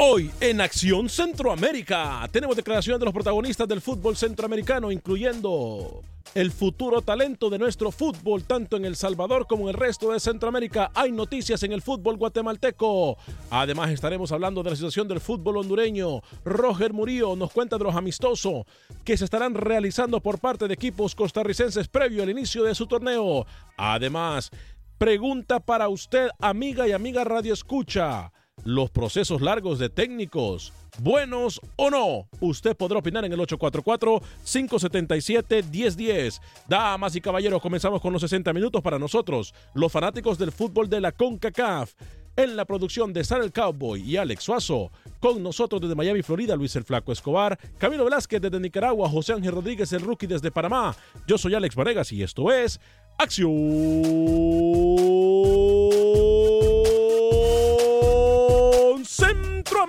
Hoy en Acción Centroamérica tenemos declaraciones de los protagonistas del fútbol centroamericano, incluyendo el futuro talento de nuestro fútbol, tanto en El Salvador como en el resto de Centroamérica. Hay noticias en el fútbol guatemalteco. Además estaremos hablando de la situación del fútbol hondureño. Roger Murillo nos cuenta de los amistosos que se estarán realizando por parte de equipos costarricenses previo al inicio de su torneo. Además, pregunta para usted, amiga y amiga Radio Escucha los procesos largos de técnicos, buenos o no. Usted podrá opinar en el 844-577-1010. Damas y caballeros, comenzamos con los 60 minutos para nosotros, los fanáticos del fútbol de la CONCACAF. En la producción de Sara el Cowboy y Alex Suazo. Con nosotros desde Miami, Florida, Luis el Flaco Escobar. Camilo Velázquez desde Nicaragua. José Ángel Rodríguez, el rookie desde Panamá. Yo soy Alex Varegas y esto es Acción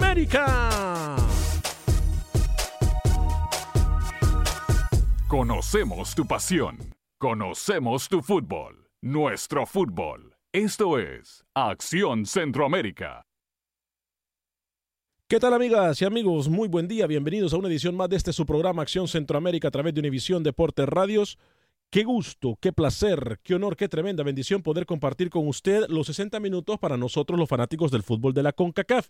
Centroamérica. Conocemos tu pasión. Conocemos tu fútbol. Nuestro fútbol. Esto es Acción Centroamérica. ¿Qué tal amigas y amigos? Muy buen día, bienvenidos a una edición más de este su programa Acción Centroamérica a través de Univisión Deportes Radios. Qué gusto, qué placer, qué honor, qué tremenda bendición poder compartir con usted los 60 minutos para nosotros los fanáticos del fútbol de la CONCACAF.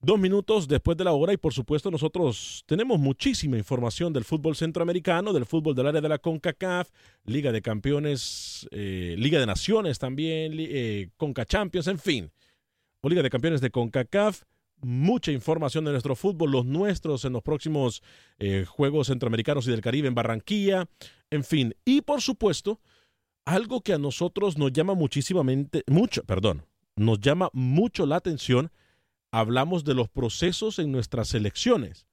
Dos minutos después de la hora y por supuesto nosotros tenemos muchísima información del fútbol centroamericano, del fútbol del área de la CONCACAF, Liga de Campeones, eh, Liga de Naciones también, eh, CONCA Champions, en fin, o Liga de Campeones de CONCACAF. Mucha información de nuestro fútbol, los nuestros en los próximos eh, Juegos Centroamericanos y del Caribe en Barranquilla, en fin. Y por supuesto, algo que a nosotros nos llama muchísimamente, mucho, perdón, nos llama mucho la atención hablamos de los procesos en nuestras elecciones.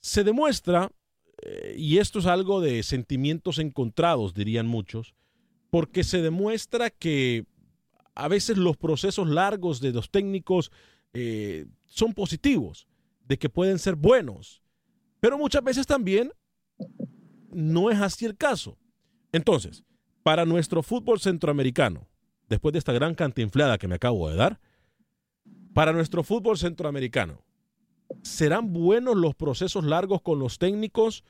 Se demuestra, eh, y esto es algo de sentimientos encontrados, dirían muchos, porque se demuestra que a veces los procesos largos de los técnicos eh, son positivos, de que pueden ser buenos, pero muchas veces también no es así el caso. Entonces, para nuestro fútbol centroamericano, después de esta gran cantinflada que me acabo de dar, para nuestro fútbol centroamericano, ¿Serán buenos los procesos largos con los técnicos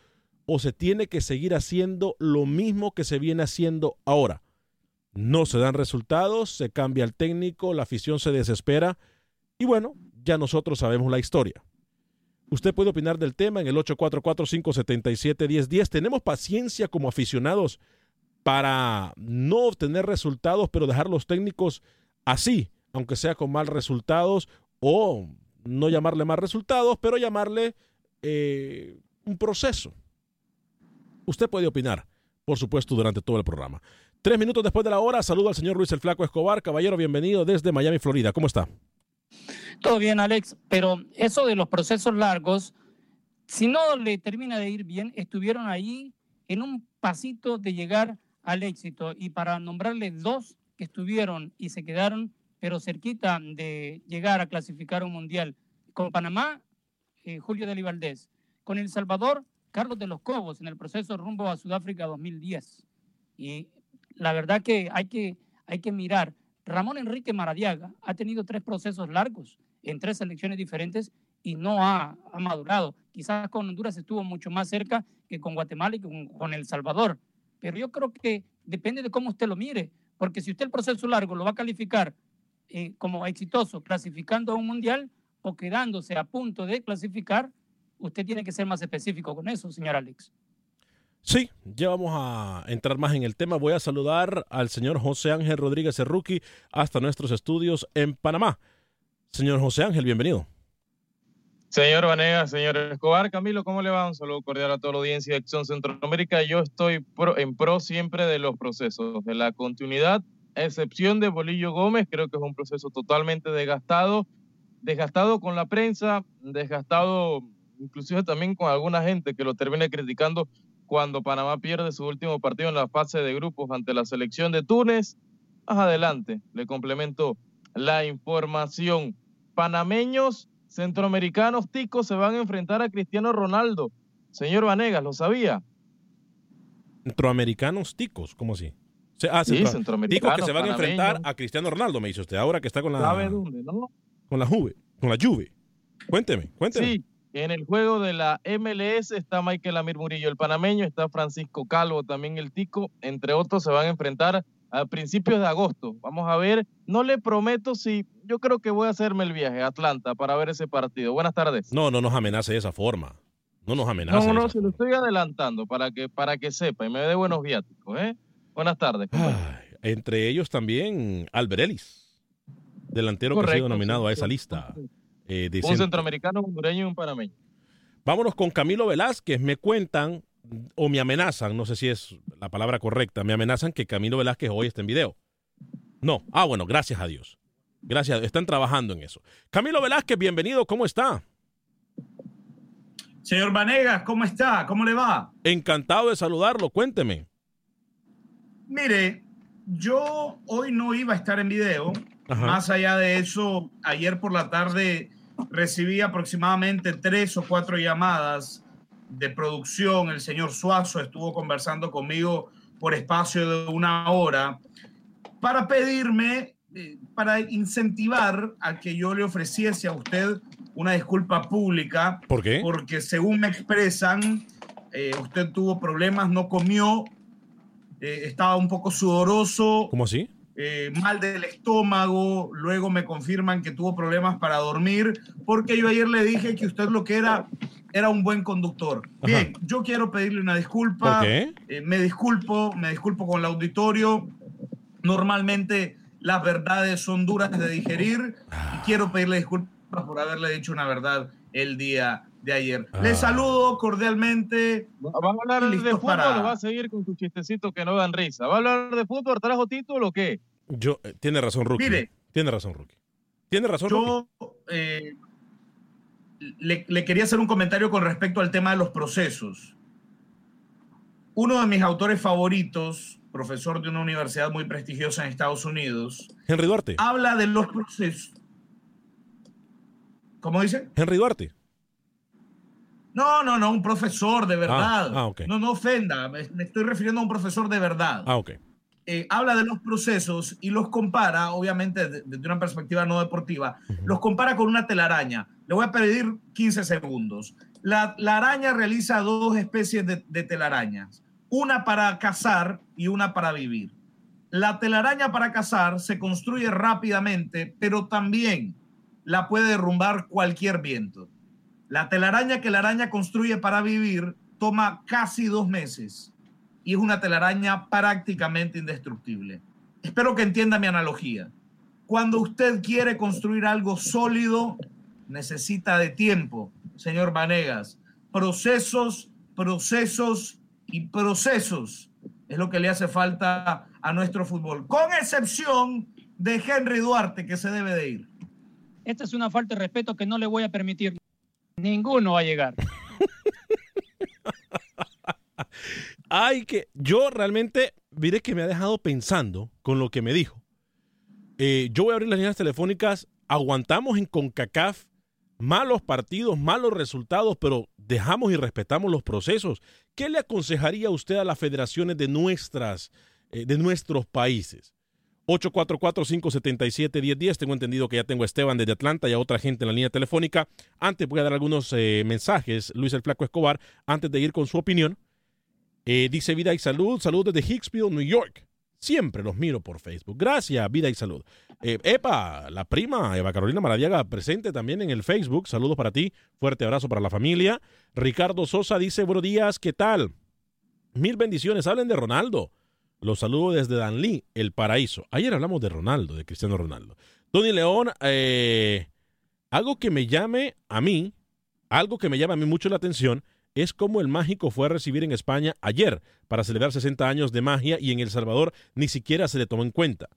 o se tiene que seguir haciendo lo mismo que se viene haciendo ahora? No se dan resultados, se cambia el técnico, la afición se desespera y bueno, ya nosotros sabemos la historia. Usted puede opinar del tema en el 844-577-1010. Tenemos paciencia como aficionados para no obtener resultados, pero dejar los técnicos así, aunque sea con mal resultados, o no llamarle mal resultados, pero llamarle eh, un proceso. Usted puede opinar, por supuesto, durante todo el programa. Tres minutos después de la hora, saludo al señor Luis el Flaco Escobar. Caballero, bienvenido desde Miami, Florida. ¿Cómo está? Todo bien, Alex, pero eso de los procesos largos, si no le termina de ir bien, estuvieron ahí en un pasito de llegar al éxito. Y para nombrarle dos que estuvieron y se quedaron, pero cerquita de llegar a clasificar un mundial, con Panamá, eh, Julio de Valdés, con El Salvador, Carlos de los Cobos, en el proceso rumbo a Sudáfrica 2010. Y la verdad que hay que, hay que mirar. Ramón Enrique Maradiaga ha tenido tres procesos largos en tres selecciones diferentes y no ha, madurado. Quizás con Honduras estuvo mucho más cerca que con Guatemala y con, El Salvador. Pero yo creo que depende de cómo usted lo mire, porque si usted el proceso largo lo va a calificar eh, como exitoso, clasificando a un mundial o quedándose a punto de clasificar, usted tiene que ser más específico con eso, señor Alex. Sí, ya vamos a entrar más en el tema. Voy a saludar al señor José Ángel Rodríguez Cerruqui hasta nuestros estudios en Panamá. Señor José Ángel, bienvenido. Señor Vanegas, señor Escobar, Camilo, ¿cómo le va? Un saludo cordial a toda la audiencia de Acción Centroamérica. Yo estoy en pro siempre de los procesos, de la continuidad, a excepción de Bolillo Gómez, creo que es un proceso totalmente desgastado, desgastado con la prensa, desgastado inclusive también con alguna gente que lo termina criticando cuando Panamá pierde su último partido en la fase de grupos ante la selección de Túnez. Más adelante le complemento la información. Panameños, centroamericanos, ticos se van a enfrentar a Cristiano Ronaldo. Señor Vanegas, ¿lo sabía? Centroamericanos, ticos, ¿cómo así? Ah, sí, centroamericanos. Ticos que se van a enfrentar a Cristiano Ronaldo, me dice usted, ahora que está con la... ¿Sabe dónde, no? Con la Juve, con la Juve. Cuénteme, cuénteme. Sí, en el juego de la MLS está Michael Amir Murillo, el panameño, está Francisco Calvo, también el Tico, entre otros se van a enfrentar a principios de agosto. Vamos a ver, no le prometo si yo creo que voy a hacerme el viaje a Atlanta para ver ese partido. Buenas tardes. No, no nos amenace de esa forma. No nos amenace. No, no, se lo estoy adelantando para que, para que sepa y me dé buenos viáticos. ¿eh? Buenas tardes. entre ellos también Alberelis, delantero que ha sido nominado a esa lista. Eh, un centroamericano, un hondureño y un panameño. Vámonos con Camilo Velázquez. Me cuentan o me amenazan, no sé si es la palabra correcta, me amenazan que Camilo Velázquez hoy está en video. No. Ah, bueno, gracias a Dios. Gracias, están trabajando en eso. Camilo Velázquez, bienvenido, ¿cómo está? Señor Vanegas, ¿cómo está? ¿Cómo le va? Encantado de saludarlo, cuénteme. Mire, yo hoy no iba a estar en video. Más allá de eso, ayer por la tarde recibí aproximadamente tres o cuatro llamadas de producción. El señor Suazo estuvo conversando conmigo por espacio de una hora para pedirme, eh, para incentivar a que yo le ofreciese a usted una disculpa pública. ¿Por qué? Porque según me expresan, eh, usted tuvo problemas, no comió, eh, estaba un poco sudoroso. ¿Cómo así? Eh, mal del estómago, luego me confirman que tuvo problemas para dormir, porque yo ayer le dije que usted lo que era era un buen conductor. Bien, yo quiero pedirle una disculpa. Eh, me disculpo, me disculpo con el auditorio. Normalmente las verdades son duras de digerir y quiero pedirle disculpas por haberle dicho una verdad el día de ayer. Le ah. saludo cordialmente. ¿Va a hablar de fútbol o va a seguir con su chistecito que no dan risa? ¿Va a hablar de fútbol? ¿Trajo título o qué? Yo, eh, tiene razón, Rookie. Mire, tiene razón, Rookie. Tiene razón, Yo eh, le, le, quería hacer un comentario con respecto al tema de los procesos. Uno de mis autores favoritos, profesor de una universidad muy prestigiosa en Estados Unidos, Henry Duarte, habla de los procesos. ¿Cómo dice? Henry Duarte. No, no, no, un profesor de verdad. Ah, ah, no, no ofenda, me, estoy refiriendo a un profesor de verdad. Ah, ok. eh, habla de los procesos y los compara, obviamente desde una perspectiva no deportiva, los compara con una telaraña. Le voy a pedir 15 segundos. La, araña realiza dos especies de, de telarañas, una para cazar y una para vivir. La telaraña para cazar se construye rápidamente, pero también la puede derrumbar cualquier viento. La telaraña que la araña construye para vivir toma casi dos meses y es una telaraña prácticamente indestructible. Espero que entienda mi analogía. Cuando usted quiere construir algo sólido, necesita de tiempo, señor Vanegas. Procesos, procesos y procesos es lo que le hace falta a nuestro fútbol, con excepción de Henry Duarte, que se debe de ir. Esta es una falta de respeto que no le voy a permitir. Ninguno va a llegar. Ay, que yo realmente, mire que me ha dejado pensando con lo que me dijo. Eh, yo voy a abrir las líneas telefónicas. Aguantamos en CONCACAF malos partidos, malos resultados, pero dejamos y respetamos los procesos. ¿Qué le aconsejaría usted a las federaciones de nuestras, eh, de nuestros países? 844-577-1010. Tengo entendido que ya tengo a Esteban desde Atlanta y a otra gente en la línea telefónica. Antes voy a dar algunos eh, mensajes, Luis el Flaco Escobar, antes de ir con su opinión. Eh, dice Vida y Salud, salud desde Hicksville, New York. Siempre los miro por Facebook. Gracias, Vida y Salud. Eh, Epa, la prima Eva Carolina Maradiaga, presente también en el Facebook. Saludos para ti. Fuerte abrazo para la familia. Ricardo Sosa dice, buenos días, ¿qué tal? Mil bendiciones. Hablen de Ronaldo. Los saludo desde Danlí, El Paraíso. Ayer hablamos de Ronaldo, de Cristiano Ronaldo. Tony León, eh, algo que me llame a mí, algo que me llama a mí mucho la atención es como el mágico fue a recibir en España ayer para celebrar 60 años de magia y en El Salvador ni siquiera se le tomó en cuenta.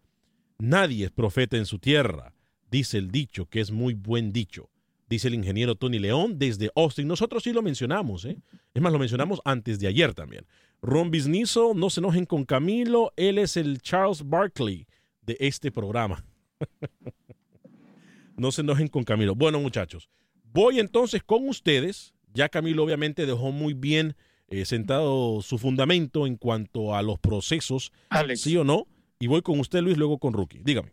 Nadie es profeta en su tierra, dice el dicho, que es muy buen dicho. Dice el ingeniero Tony León desde Austin. Nosotros sí lo mencionamos, ¿eh? Es más, lo mencionamos antes de ayer también. Ron Bisnizo, no se enojen con Camilo, él es el Charles Barkley de este programa. no se enojen con Camilo. Bueno, muchachos, voy entonces con ustedes ya Camilo obviamente dejó muy bien eh, sentado su fundamento en cuanto a los procesos, sí o no. Y voy con usted, Luis, luego con Rookie. Dígame.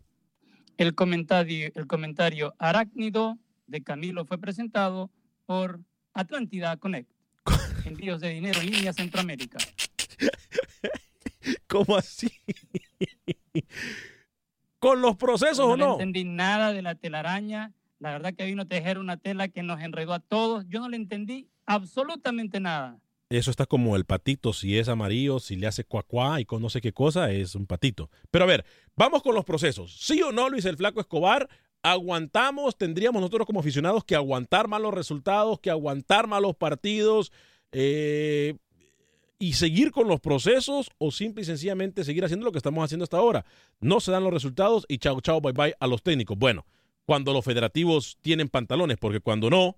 El comentario, el comentario arácnido de Camilo fue presentado por Atlántida Connect. Envíos de dinero en línea Centroamérica. ¿Cómo así? ¿Con los procesos o no? No entendí nada de la telaraña la verdad que vino a tejer una tela que nos enredó a todos. Yo no le entendí absolutamente nada. Eso está como el patito, si es amarillo, si le hace cuacuá y con no sé qué cosa, es un patito. Pero a ver, vamos con los procesos. ¿Sí o no, Luis el Flaco Escobar? ¿Aguantamos, tendríamos nosotros como aficionados que aguantar malos resultados, que aguantar malos partidos eh, y seguir con los procesos o simple y sencillamente seguir haciendo lo que estamos haciendo hasta ahora? No se dan los resultados y chao, chao, bye, bye a los técnicos. Bueno, cuando los federativos tienen pantalones, porque cuando no,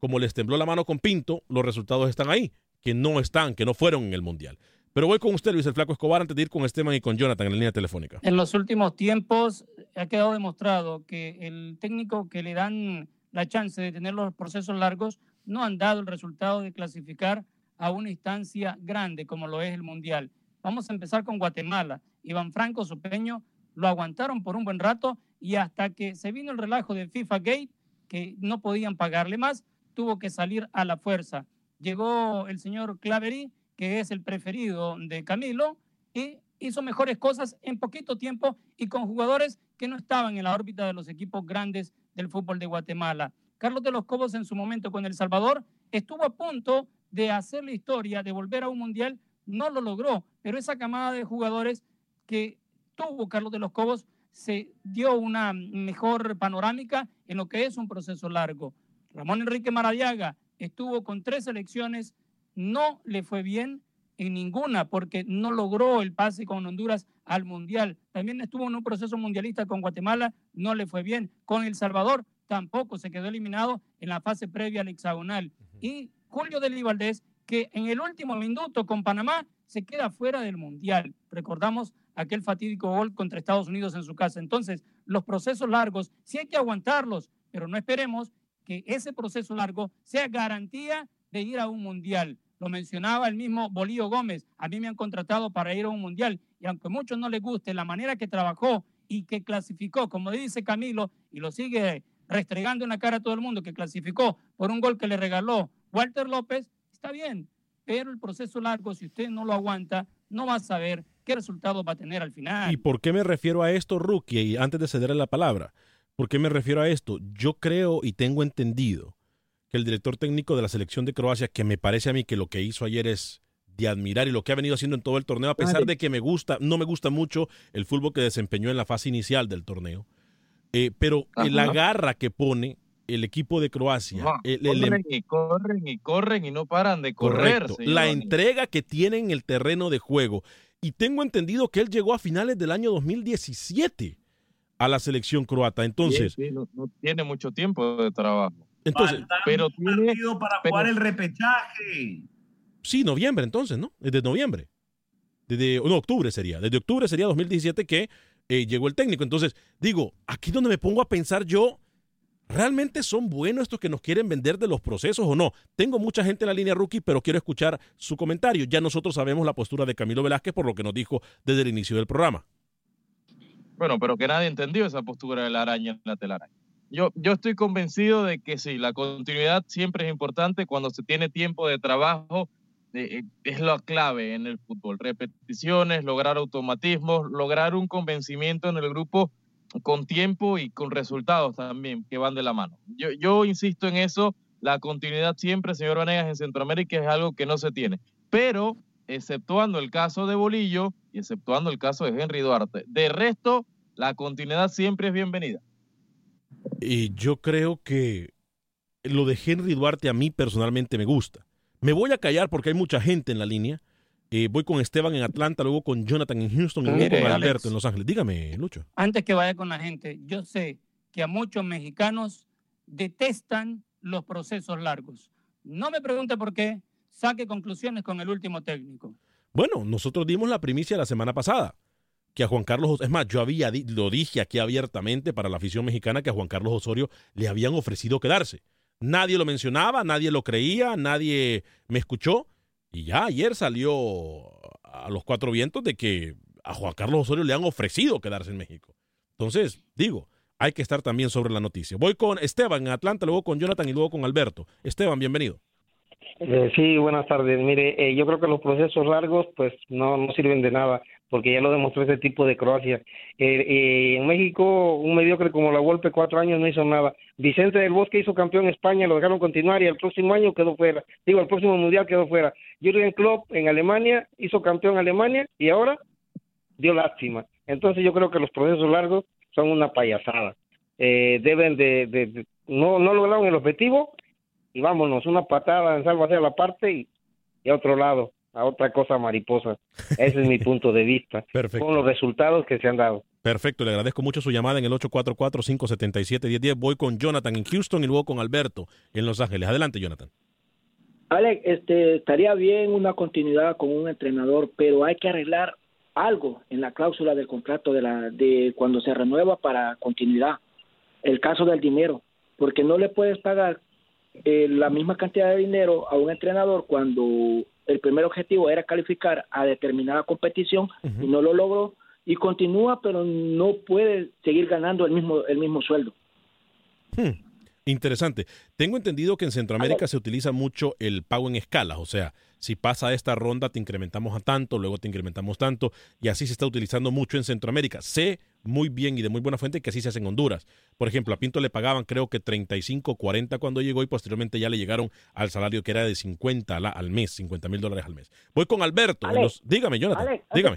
como les tembló la mano con Pinto, los resultados están ahí, que no están, que no fueron en el Mundial. Pero voy con usted, Luis el Flaco Escobar, antes de ir con Esteban y con Jonathan en la línea telefónica. En los últimos tiempos ha quedado demostrado que el técnico que le dan la chance de tener los procesos largos no han dado el resultado de clasificar a una instancia grande como lo es el Mundial. Vamos a empezar con Guatemala. Iván Franco Supeño lo aguantaron por un buen rato y hasta que se vino el relajo de FIFA Gate, que no podían pagarle más, tuvo que salir a la fuerza. Llegó el señor Clavery, que es el preferido de Camilo, y hizo mejores cosas en poquito tiempo y con jugadores que no estaban en la órbita de los equipos grandes del fútbol de Guatemala. Carlos de los Cobos en su momento con El Salvador estuvo a punto de hacer la historia, de volver a un mundial, no lo logró, pero esa camada de jugadores que tuvo Carlos de los Cobos se dio una mejor panorámica en lo que es un proceso largo. Ramón Enrique Maradiaga estuvo con tres elecciones, no le fue bien en ninguna porque no logró el pase con Honduras al Mundial. También estuvo en un proceso mundialista con Guatemala, no le fue bien. Con El Salvador tampoco se quedó eliminado en la fase previa al hexagonal. Y Julio del Valdés, que en el último minuto con Panamá se queda fuera del Mundial. Recordamos aquel fatídico gol contra Estados Unidos en su casa. Entonces, los procesos largos sí hay que aguantarlos, pero no esperemos que ese proceso largo sea garantía de ir a un mundial. Lo mencionaba el mismo Bolío Gómez. A mí me han contratado para ir a un mundial y aunque a muchos no les guste la manera que trabajó y que clasificó, como dice Camilo, y lo sigue restregando en la cara a todo el mundo, que clasificó por un gol que le regaló Walter López, está bien, pero el proceso largo, si usted no lo aguanta, no va a saber qué resultado va a tener al final. ¿Y por qué me refiero a esto, Rookie? Y antes de cederle la palabra, ¿por qué me refiero a esto? Yo creo y tengo entendido que el director técnico de la selección de Croacia, que me parece a mí que lo que hizo ayer es de admirar y lo que ha venido haciendo en todo el torneo, a pesar de que me gusta, no me gusta mucho el fútbol que desempeñó en la fase inicial del torneo, eh, pero la garra que pone el equipo de Croacia. corren y corren y corren y no paran de correr. La entrega que tiene en el terreno de juego. Y tengo entendido que él llegó a finales del año 2017 a la selección croata. Entonces. no, tiene mucho tiempo de trabajo. Entonces, pero tiene. para jugar el repechaje. Sí, noviembre entonces, ¿no? Desde noviembre. Desde, no, octubre sería. Desde octubre sería 2017 que eh, llegó el técnico. Entonces, digo, aquí donde me pongo a pensar yo ¿Realmente son buenos estos que nos quieren vender de los procesos o no? Tengo mucha gente en la línea rookie, pero quiero escuchar su comentario. Ya nosotros sabemos la postura de Camilo Velázquez por lo que nos dijo desde el inicio del programa. Bueno, pero que nadie entendió esa postura de la araña en la telaraña. Yo, yo estoy convencido de que sí, la continuidad siempre es importante cuando se tiene tiempo de trabajo. Eh, eh, es la clave en el fútbol. Repeticiones, lograr automatismos, lograr un convencimiento en el grupo con tiempo y con resultados también que van de la mano. Yo, yo insisto en eso, la continuidad siempre, señor Vanegas, en Centroamérica es algo que no se tiene. Pero, exceptuando el caso de Bolillo y exceptuando el caso de Henry Duarte, de resto, la continuidad siempre es bienvenida. Y yo creo que lo de Henry Duarte a mí personalmente me gusta. Me voy a callar porque hay mucha gente en la línea eh, voy con Esteban en Atlanta, luego con Jonathan en Houston y luego con Alberto en Los Ángeles. Dígame, Lucho. Antes que vaya con la gente, yo sé que a muchos mexicanos detestan los procesos largos. No me pregunte por qué, saque conclusiones con el último técnico. Bueno, nosotros dimos la primicia la semana pasada que a Juan Carlos, es más, yo había lo dije aquí abiertamente para la afición mexicana que a Juan Carlos Osorio le habían ofrecido quedarse. Nadie lo mencionaba, nadie lo creía, nadie me escuchó y ya ayer salió a los cuatro vientos de que a Juan Carlos Osorio le han ofrecido quedarse en México. Entonces, digo, hay que estar también sobre la noticia. Voy con Esteban en Atlanta, luego con Jonathan y luego con Alberto. Esteban, bienvenido. Eh, sí, buenas tardes. Mire, eh, yo creo que los procesos largos pues no, no sirven de nada porque ya lo demostró ese tipo de Croacia. Eh, eh, en México, un mediocre como la Golpe, cuatro años no hizo nada. Vicente del Bosque hizo campeón en España, lo dejaron continuar y el próximo año quedó fuera. Digo, el próximo mundial quedó fuera. Jürgen Klopp en Alemania hizo campeón en Alemania y ahora dio lástima. Entonces yo creo que los procesos largos son una payasada. Eh, deben de, de, no, no lograron el objetivo y vámonos, una patada en salvo hacia la parte y a otro lado a otra cosa mariposa. Ese es mi punto de vista. Perfecto. Con los resultados que se han dado. Perfecto, le agradezco mucho su llamada en el 844-577-1010. Voy con Jonathan en Houston y luego con Alberto en Los Ángeles. Adelante, Jonathan. Alex, este, estaría bien una continuidad con un entrenador, pero hay que arreglar algo en la cláusula del contrato de, la, de cuando se renueva para continuidad. El caso del dinero, porque no le puedes pagar eh, la misma cantidad de dinero a un entrenador cuando el primer objetivo era calificar a determinada competición y no lo logró y continúa pero no puede seguir ganando el mismo el mismo sueldo. Hmm, interesante. Tengo entendido que en Centroamérica se utiliza mucho el pago en escalas, o sea, si pasa esta ronda te incrementamos a tanto, luego te incrementamos tanto, y así se está utilizando mucho en Centroamérica. Sé muy bien y de muy buena fuente que así se hace en Honduras. Por ejemplo, a Pinto le pagaban creo que 35, 40 cuando llegó y posteriormente ya le llegaron al salario que era de 50 al, mes, 50 mil dólares al mes. Voy con Alberto. dígame, Jonathan. dígame.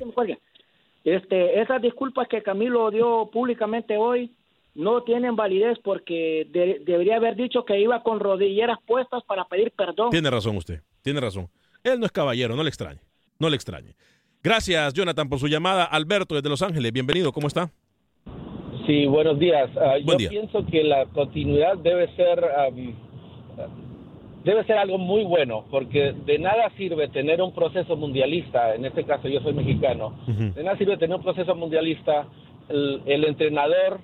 Este, esas disculpas que Camilo dio públicamente hoy no tienen validez porque debería haber dicho que iba con rodilleras puestas para pedir perdón. Tiene razón usted, tiene razón. Él no es caballero, no le extrañe, no le extrañe. Gracias, Jonathan, por su llamada. Alberto, desde Los Ángeles, bienvenido, ¿cómo está? Sí, buenos días. Ah, yo pienso que la continuidad debe ser debe ser algo muy bueno, porque de nada sirve tener un proceso mundialista, en este caso yo soy mexicano, de nada sirve tener un proceso mundialista, el entrenador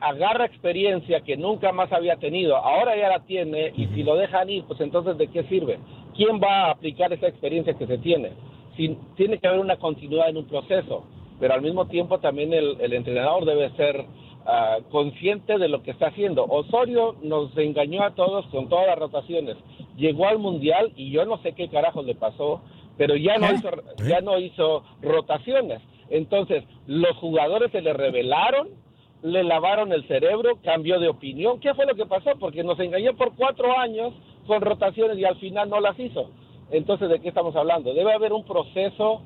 agarra experiencia que nunca más había tenido, ahora ya la tiene y si lo dejan ir, pues entonces ¿de qué sirve? ¿quién va a aplicar esa experiencia que se tiene? Tiene que haber una continuidad en un proceso, pero al mismo tiempo también el, el entrenador debe ser ah, consciente de lo que está haciendo. Osorio nos engañó a todos con todas las rotaciones. Llegó al Mundial y yo no sé qué carajo le pasó, pero ya no, hizo, ya no hizo rotaciones. Entonces, los jugadores se le revelaron, le lavaron el cerebro, cambió de opinión. ¿Qué fue lo que pasó? Porque nos engañó por cuatro años con rotaciones y al final no las hizo. Entonces, ¿de qué estamos hablando? Debe haber un proceso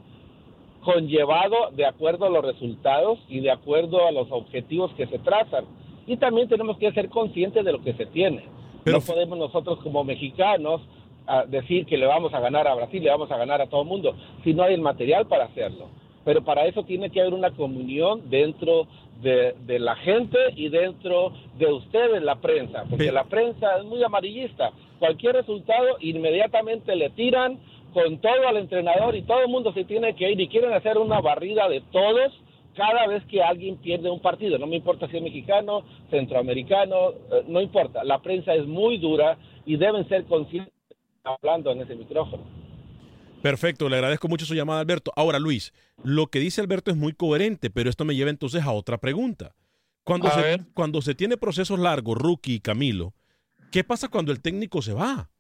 conllevado de acuerdo a los resultados y de acuerdo a los objetivos que se trazan. Y también tenemos que ser conscientes de lo que se tiene. no podemos nosotros como mexicanos a decir que le vamos a ganar a Brasil, le vamos a ganar a todo el mundo, si no hay el material para hacerlo. Pero para eso tiene que haber una comunión dentro de, de la gente y dentro de ustedes, la prensa, porque la prensa es muy amarillista. Cualquier resultado inmediatamente le tiran con todo al entrenador y todo el mundo se tiene que ir y quieren hacer una barrida de todos cada vez que alguien pierde un partido. No me importa si es mexicano, centroamericano, eh, no importa. La prensa es muy dura y deben ser conscientes hablando en ese micrófono. Perfecto, le agradezco mucho su llamada, Alberto. Ahora, Luis, lo que dice Alberto es muy coherente, pero esto me lleva entonces a otra pregunta. Cuando, se, cuando se tiene procesos largos, Rookie y Camilo, ¿qué pasa cuando el técnico se va?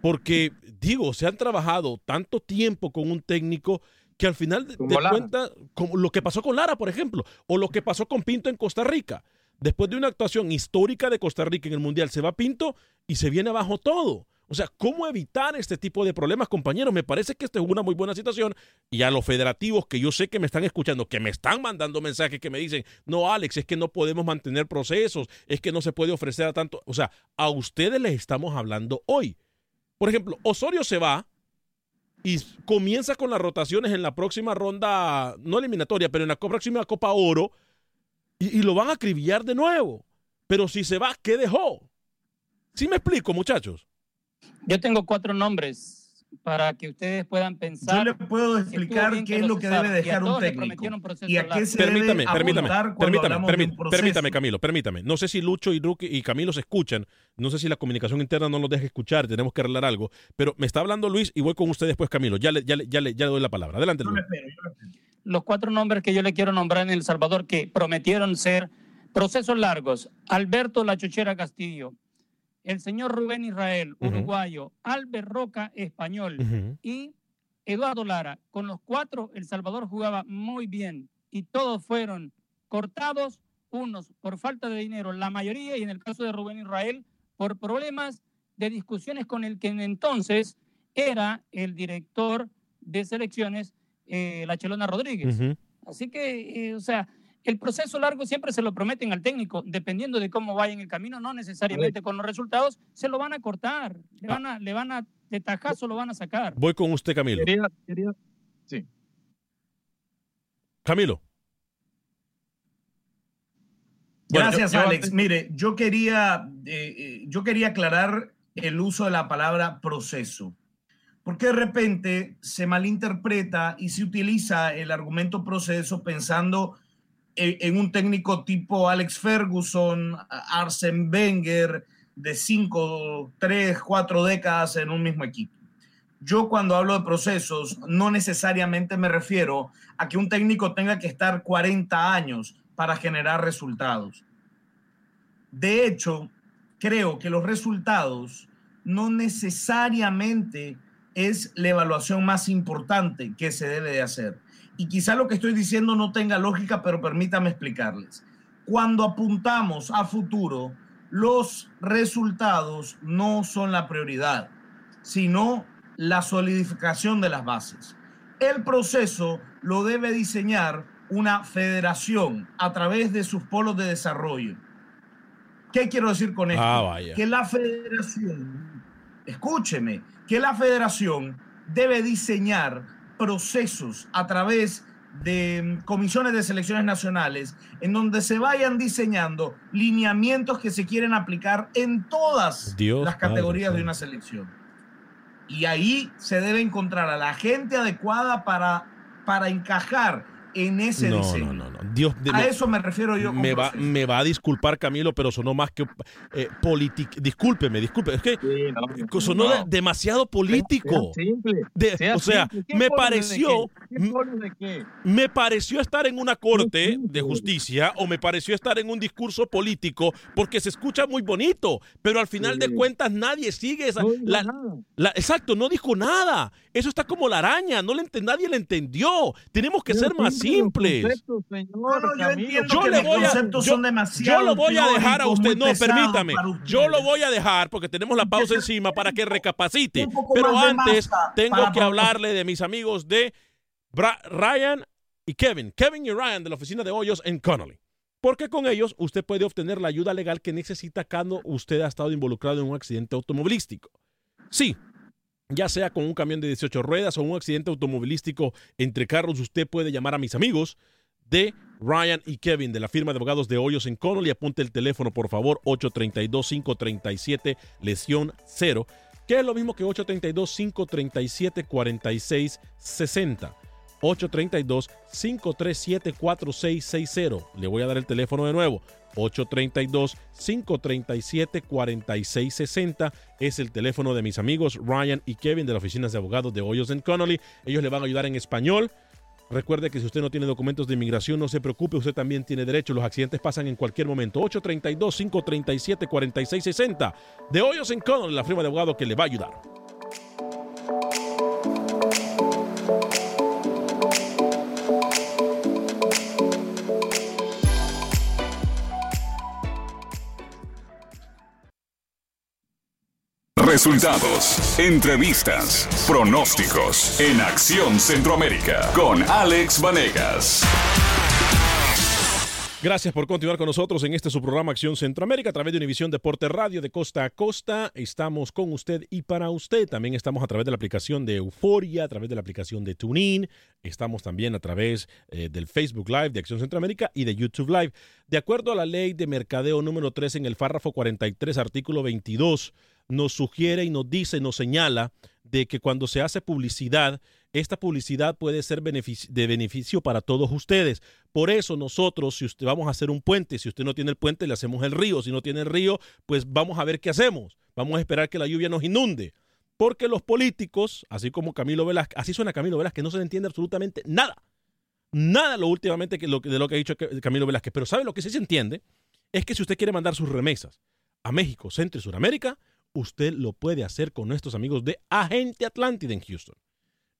Porque, digo, se han trabajado tanto tiempo con un técnico que al final te cuenta como lo que pasó con Lara, por ejemplo, o lo que pasó con Pinto en Costa Rica. Después de una actuación histórica de Costa Rica en el Mundial, se va Pinto y se viene abajo todo. O sea, ¿cómo evitar este tipo de problemas, compañeros? Me parece que esta es una muy buena situación. Y a los federativos que yo sé que me están escuchando, que me están mandando mensajes que me dicen, no, Alex, es que no podemos mantener procesos, es que no se puede ofrecer a tanto. O sea, a ustedes les estamos hablando hoy. Por ejemplo, Osorio se va y comienza con las rotaciones en la próxima ronda, no eliminatoria, pero en la próxima Copa Oro, y, lo van a acribillar de nuevo. Pero si se va, ¿qué dejó? ¿Sí me explico, muchachos? Yo tengo cuatro nombres para que ustedes puedan pensar. Yo le puedo explicar qué es lo que debe dejar un técnico y a qué se permítame, debe permítame, permítame, permítame, permítame, Camilo, permítame. No sé si Lucho y, Ruki y Camilo se escuchan, no sé si la comunicación interna no los deja escuchar, tenemos que arreglar algo, pero me está hablando Luis y voy con usted después, Camilo. Ya le, ya le, ya le, ya le doy la palabra. Adelante, Luis. Los cuatro nombres que yo le quiero nombrar en El Salvador que prometieron ser procesos largos. Alberto La Chuchera Castillo, el señor Rubén Israel, uruguayo, Albert Roca, español, y Eduardo Lara. Con los cuatro, El Salvador jugaba muy bien y todos fueron cortados, unos por falta de dinero, la mayoría, y en el caso de Rubén Israel, por problemas de discusiones con el que entonces era el director de selecciones, eh, la Chelona Rodríguez. Así que, eh, o sea, el proceso largo siempre se lo prometen al técnico, dependiendo de cómo vaya en el camino, no necesariamente con los resultados, se lo van a cortar, le van a, le van a de tajazo lo van a sacar. Voy con usted, Camilo. sí. Camilo. Gracias, Alex. Mire, yo quería, eh, eh, yo quería aclarar el uso de la palabra proceso, porque de repente se malinterpreta y se utiliza el argumento proceso pensando en un técnico tipo Alex Ferguson, Arsen Wenger, de cinco, tres, cuatro décadas en un mismo equipo. Yo cuando hablo de procesos, no necesariamente me refiero a que un técnico tenga que estar 40 años para generar resultados. De hecho, creo que los resultados no necesariamente es la evaluación más importante que se debe de hacer y quizá lo que estoy diciendo no tenga lógica, pero permítame explicarles. Cuando apuntamos a futuro, los resultados no son la prioridad, sino la solidificación de las bases. El proceso lo debe diseñar una federación a través de sus polos de desarrollo. ¿Qué quiero decir con esto? Ah, que la federación, escúcheme, que la federación debe diseñar procesos a través de comisiones de selecciones nacionales en donde se vayan diseñando lineamientos que se quieren aplicar en todas las categorías de una selección. Y ahí se debe encontrar a la gente adecuada para, para encajar en ese no, diseño. No, no, no. Dios, a eso me refiero yo. Me va, me va a disculpar, Camilo, pero sonó más que eh, político. Discúlpeme, disculpe. Es que sí, no, sonó no. de, demasiado político. Sea simple. De, sea o sea, me pareció. De qué? Me pareció estar en una corte de justicia o me pareció estar en un discurso político porque se escucha muy bonito, pero al final sí. de cuentas nadie sigue esa. La, la, exacto, no dijo nada. Eso está como la araña. No le nadie le entendió. Tenemos que ser más simples. Yo le los voy a, yo, son demasiado yo lo voy a dejar a usted. No, permítame. Yo lo voy a dejar porque tenemos la pausa encima para que recapacite. Pero antes tengo que hablarle de mis amigos de Bra- Ryan y Kevin. Kevin y Ryan de la oficina de Hoyos en Connolly. Porque con ellos usted puede obtener la ayuda legal que necesita cuando usted ha estado involucrado en un accidente automovilístico. Sí, ya sea con un camión de 18 ruedas o un accidente automovilístico entre carros, usted puede llamar a mis amigos de Ryan y Kevin de la firma de abogados de Hoyos en Connolly. Apunte el teléfono, por favor, 832-537 lesión 0, que es lo mismo que 832-537-4660. 832-537-4660. Le voy a dar el teléfono de nuevo. 832-537-4660 es el teléfono de mis amigos Ryan y Kevin de las oficinas de abogados de Hoyos Connolly. Ellos le van a ayudar en español. Recuerde que si usted no tiene documentos de inmigración, no se preocupe, usted también tiene derecho. Los accidentes pasan en cualquier momento. 832-537-4660 de Hoyos Connolly, la firma de abogados que le va a ayudar. Resultados, entrevistas, pronósticos en Acción Centroamérica con Alex Vanegas. Gracias por continuar con nosotros en este su programa Acción Centroamérica a través de Univisión Deporte Radio de costa a costa. Estamos con usted y para usted. También estamos a través de la aplicación de Euforia, a través de la aplicación de TuneIn. Estamos también a través eh, del Facebook Live de Acción Centroamérica y de YouTube Live. De acuerdo a la ley de mercadeo número 3 en el párrafo 43, artículo 22, nos sugiere y nos dice, nos señala de que cuando se hace publicidad, esta publicidad puede ser de beneficio para todos ustedes. Por eso nosotros, si usted vamos a hacer un puente, si usted no tiene el puente, le hacemos el río. Si no tiene el río, pues vamos a ver qué hacemos. Vamos a esperar que la lluvia nos inunde. Porque los políticos, así como Camilo Velázquez, así suena Camilo Velázquez, no se le entiende absolutamente nada. Nada lo últimamente que, de lo que ha dicho Camilo Velázquez. Pero ¿sabe lo que sí se entiende? Es que si usted quiere mandar sus remesas a México, Centro y Sudamérica, usted lo puede hacer con nuestros amigos de Agente Atlántida en Houston.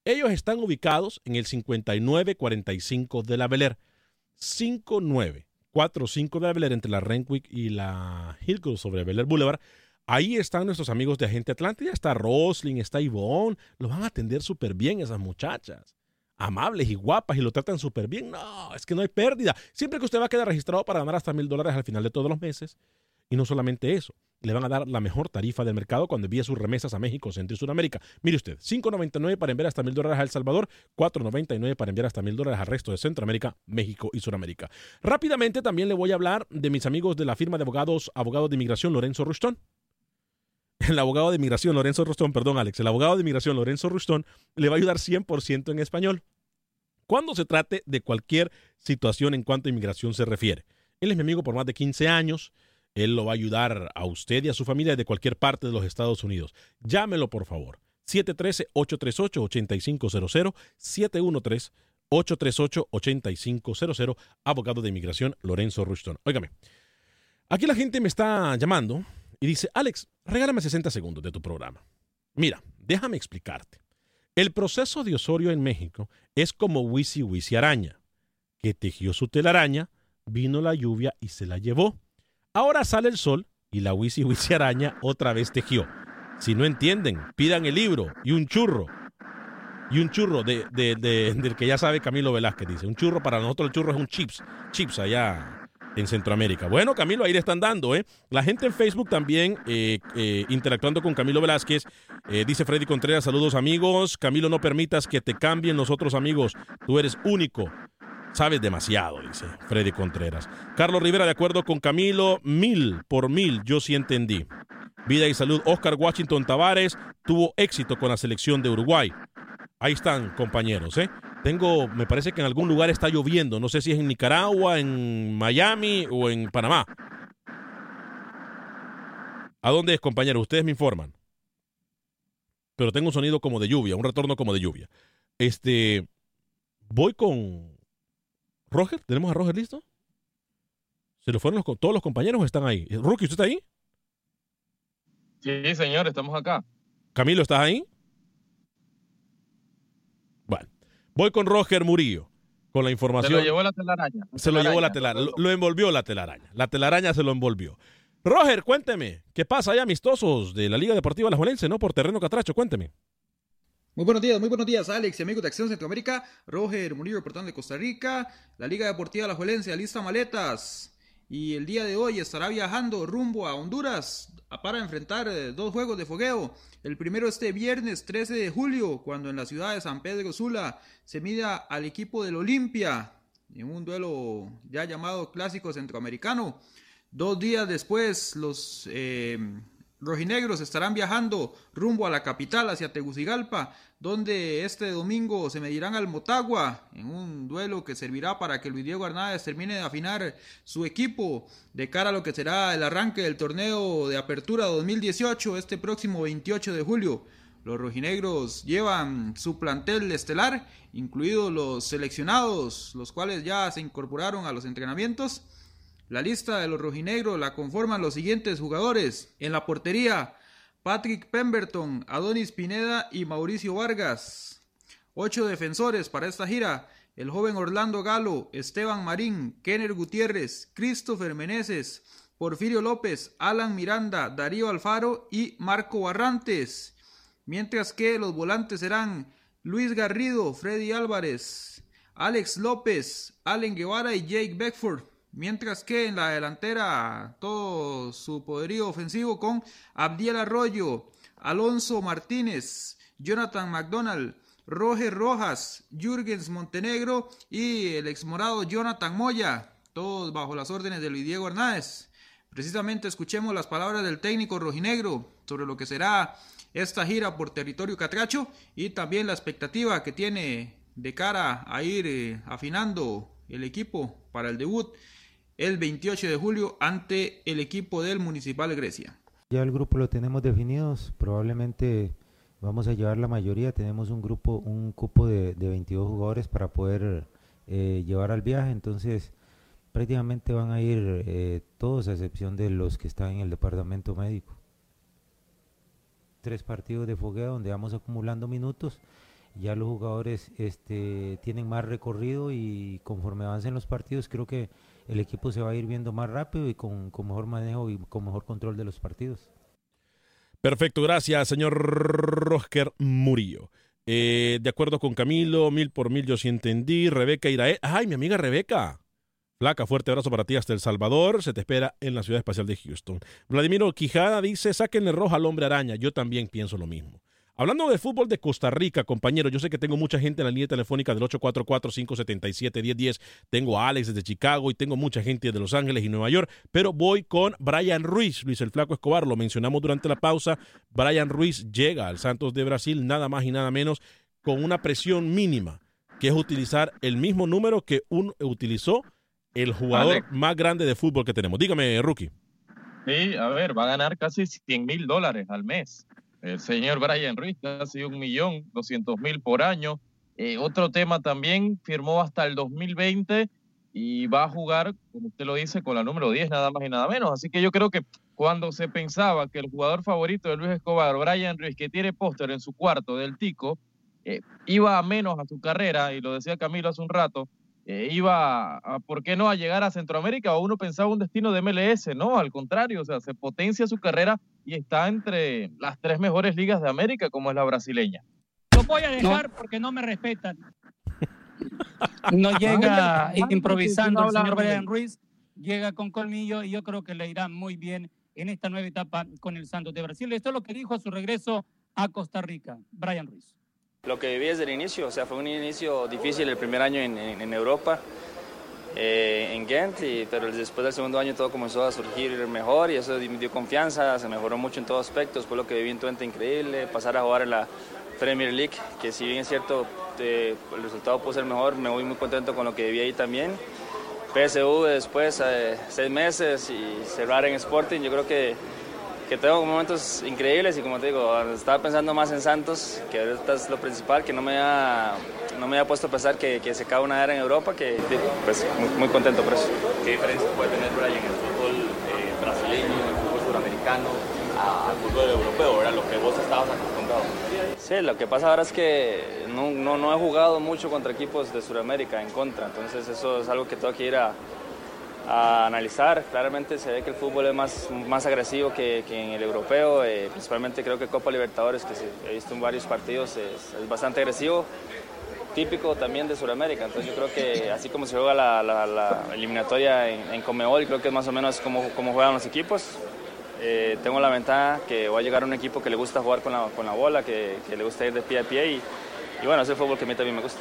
Ellos están ubicados en el 5945 de la Bel Air. 5945 de la Bel entre la Renwick y la Hillcrest sobre Bel Boulevard. Ahí están nuestros amigos de Agente Atlántida. Está Roslyn, está Yvonne. Los van a atender súper bien esas muchachas. Amables y guapas y lo tratan súper bien. No, es que no hay pérdida. Siempre que usted va a quedar registrado para ganar hasta mil dólares al final de todos los meses. Y no solamente eso, le van a dar la mejor tarifa del mercado cuando envíe sus remesas a México, Centro y Sudamérica. Mire usted, 5.99 para enviar hasta mil dólares a El Salvador, 4.99 para enviar hasta mil dólares al resto de Centroamérica, México y Sudamérica. Rápidamente también le voy a hablar de mis amigos de la firma de abogados, abogados de inmigración Lorenzo Rustón. El abogado de inmigración Lorenzo Rustón, perdón Alex, el abogado de inmigración Lorenzo Rustón le va a ayudar 100% en español cuando se trate de cualquier situación en cuanto a inmigración se refiere. Él es mi amigo por más de 15 años. Él lo va a ayudar a usted y a su familia de cualquier parte de los Estados Unidos. Llámelo, por favor. 713-838-8500, 713-838-8500, abogado de inmigración Lorenzo Rushton. Óigame, aquí la gente me está llamando y dice, Alex, regálame 60 segundos de tu programa. Mira, déjame explicarte. El proceso de Osorio en México es como Wisi Wisi Araña, que tejió su telaraña, vino la lluvia y se la llevó. Ahora sale el sol y la Wisi Wisi Araña otra vez tejió. Si no entienden, pidan el libro y un churro. Y un churro de, de, de, del que ya sabe Camilo Velázquez, dice. Un churro para nosotros el churro es un chips. Chips allá en Centroamérica. Bueno, Camilo, ahí le están dando, ¿eh? La gente en Facebook también eh, eh, interactuando con Camilo Velázquez. Eh, dice Freddy Contreras, saludos amigos. Camilo, no permitas que te cambien los otros amigos. Tú eres único. Sabes demasiado, dice Freddy Contreras. Carlos Rivera, de acuerdo con Camilo, mil por mil, yo sí entendí. Vida y salud, Oscar Washington Tavares tuvo éxito con la selección de Uruguay. Ahí están, compañeros, ¿eh? Tengo, me parece que en algún lugar está lloviendo. No sé si es en Nicaragua, en Miami o en Panamá. ¿A dónde es, compañero? Ustedes me informan. Pero tengo un sonido como de lluvia, un retorno como de lluvia. Este, voy con Roger. ¿Tenemos a Roger listo? ¿Se lo fueron los, todos los compañeros o están ahí? Rookie, ¿usted está ahí? Sí, señor, estamos acá. Camilo, ¿estás ahí? Bueno, voy con Roger Murillo con la información. Se lo llevó la telaraña. Se lo llevó la telaraña. Lo, envolvió la telaraña. La telaraña se lo envolvió. Roger, cuénteme, ¿qué pasa allá, amistosos de la Liga Deportiva La Juelense, no? Por terreno Catracho, cuénteme. Muy buenos días, muy buenos días, Alex y amigos de Acción Centroamérica. Roger Murillo, reportando de Costa Rica. La Liga Deportiva La Juelense alista maletas y el día de hoy estará viajando rumbo a Honduras para enfrentar eh, dos juegos de fogueo. El primero este viernes 13 de julio, cuando en la ciudad de San Pedro Sula se mida al equipo del Olimpia en un duelo ya llamado Clásico Centroamericano. Dos días después, los eh, rojinegros estarán viajando rumbo a la capital, hacia Tegucigalpa, donde este domingo se medirán al Motagua en un duelo que servirá para que Luis Diego Hernández termine de afinar su equipo de cara a lo que será el arranque del torneo de apertura 2018 este próximo 28 de julio. Los rojinegros llevan su plantel estelar, incluidos los seleccionados, los cuales ya se incorporaron a los entrenamientos. La lista de los rojinegros la conforman los siguientes jugadores. En la portería, Patrick Pemberton, Adonis Pineda y Mauricio Vargas. Ocho defensores para esta gira. El joven Orlando Galo, Esteban Marín, Kenner Gutiérrez, Christopher Meneses, Porfirio López, Alan Miranda, Darío Alfaro y Marco Barrantes. Mientras que los volantes serán Luis Garrido, Freddy Álvarez, Alex López, Allen Guevara y Jake Beckford mientras que en la delantera todo su poderío ofensivo con Abdiel Arroyo, Alonso Martínez, Jonathan McDonald, Roger Rojas, Jürgens Montenegro y el exmorado Jonathan Moya, todos bajo las órdenes de Luis Diego Hernández. Precisamente escuchemos las palabras del técnico rojinegro sobre lo que será esta gira por territorio catracho y también la expectativa que tiene de cara a ir eh, afinando el equipo para el debut el 28 de julio ante el equipo del Municipal Grecia. Ya el grupo lo tenemos definidos, probablemente vamos a llevar la mayoría, tenemos un grupo, un cupo de, 22 jugadores para poder eh, llevar al viaje, entonces prácticamente van a ir eh, todos a excepción de los que están en el departamento médico. Tres partidos de fogueo donde vamos acumulando minutos, ya los jugadores este, tienen más recorrido y conforme avancen los partidos creo que el equipo se va a ir viendo más rápido y con, mejor manejo y con mejor control de los partidos. Perfecto, gracias, señor Rosker Murillo. Eh, de acuerdo con Camilo, mil por mil yo sí entendí. Rebeca Irae. ¡Ay, mi amiga Rebeca! Flaca, fuerte abrazo para ti hasta El Salvador. Se te espera en la Ciudad Espacial de Houston. Vladimiro Quijada dice: sáquenle roja al hombre araña. Yo también pienso lo mismo. Hablando de fútbol de Costa Rica, compañero, yo sé que tengo mucha gente en la línea telefónica del 844-577-1010. Tengo a Alex desde Chicago y tengo mucha gente de Los Ángeles y Nueva York, pero voy con Brian Ruiz, Luis el Flaco Escobar, lo mencionamos durante la pausa. Brian Ruiz llega al Santos de Brasil, nada más y nada menos, con una presión mínima, que es utilizar el mismo número que un, utilizó el jugador más grande de fútbol que tenemos. Dígame, Rookie. Sí, a ver, va a ganar casi 100 mil dólares al mes el señor Brian Ruiz, casi un millón doscientos mil por año. Eh, otro tema también, firmó hasta el 2020 y va a jugar, como usted lo dice, con la número 10, nada más y nada menos. Así que yo creo que cuando se pensaba que el jugador favorito de Luis Escobar, Brian Ruiz, que tiene póster en su cuarto del Tico, eh, iba a menos a su carrera, y lo decía Camilo hace un rato, eh, iba, a, ¿por qué no?, a llegar a Centroamérica o uno pensaba un destino de MLS, no, al contrario, o sea, se potencia su carrera y está entre las tres mejores ligas de América, como es la brasileña. Lo voy a dejar porque no me respetan. No llega improvisando el señor Brian Ruiz, llega con colmillo y yo creo que le irá muy bien en esta nueva etapa con el Santos de Brasil. Esto es lo que dijo a su regreso a Costa Rica, Brian Ruiz. Lo que viví desde el inicio, o sea, fue un inicio difícil el primer año en, en, Europa, eh, en Ghent, pero después del segundo año todo comenzó a surgir mejor y eso me dio confianza, se mejoró mucho en todos aspectos, fue lo que viví en Twente increíble, pasar a jugar en la Premier League, que si bien es cierto eh, el resultado puede ser mejor, me voy muy contento con lo que viví ahí también. PSV después, eh, seis meses y cerrar en Sporting, yo creo que, que tengo momentos increíbles y como te digo, estaba pensando más en Santos, que ahorita es lo principal, que no me ha, no me ha puesto a pensar que, que se acaba una era en Europa, que pues muy, muy contento por eso. ¿Qué diferencia puede tener Brian en el fútbol eh, brasileño, en el fútbol suramericano, al fútbol europeo, ¿verdad? lo que vos estabas acostumbrado? Sí, lo que pasa ahora es que no, no, no he jugado mucho contra equipos de Sudamérica en contra, entonces eso es algo que tengo que ir a, a analizar. Claramente se ve que el fútbol es más, más agresivo que, que en el europeo, eh, principalmente creo que Copa Libertadores, que he visto en varios partidos, es, es, bastante agresivo, típico también de Sudamérica. Entonces yo creo que así como se juega la, eliminatoria en, en, Comebol, creo que es más o menos como, juegan los equipos. Eh, tengo la ventaja que voy a llegar un equipo que le gusta jugar con la, con la bola, que, que le gusta ir de pie a pie y, y bueno, ese fútbol que a mí también me gusta.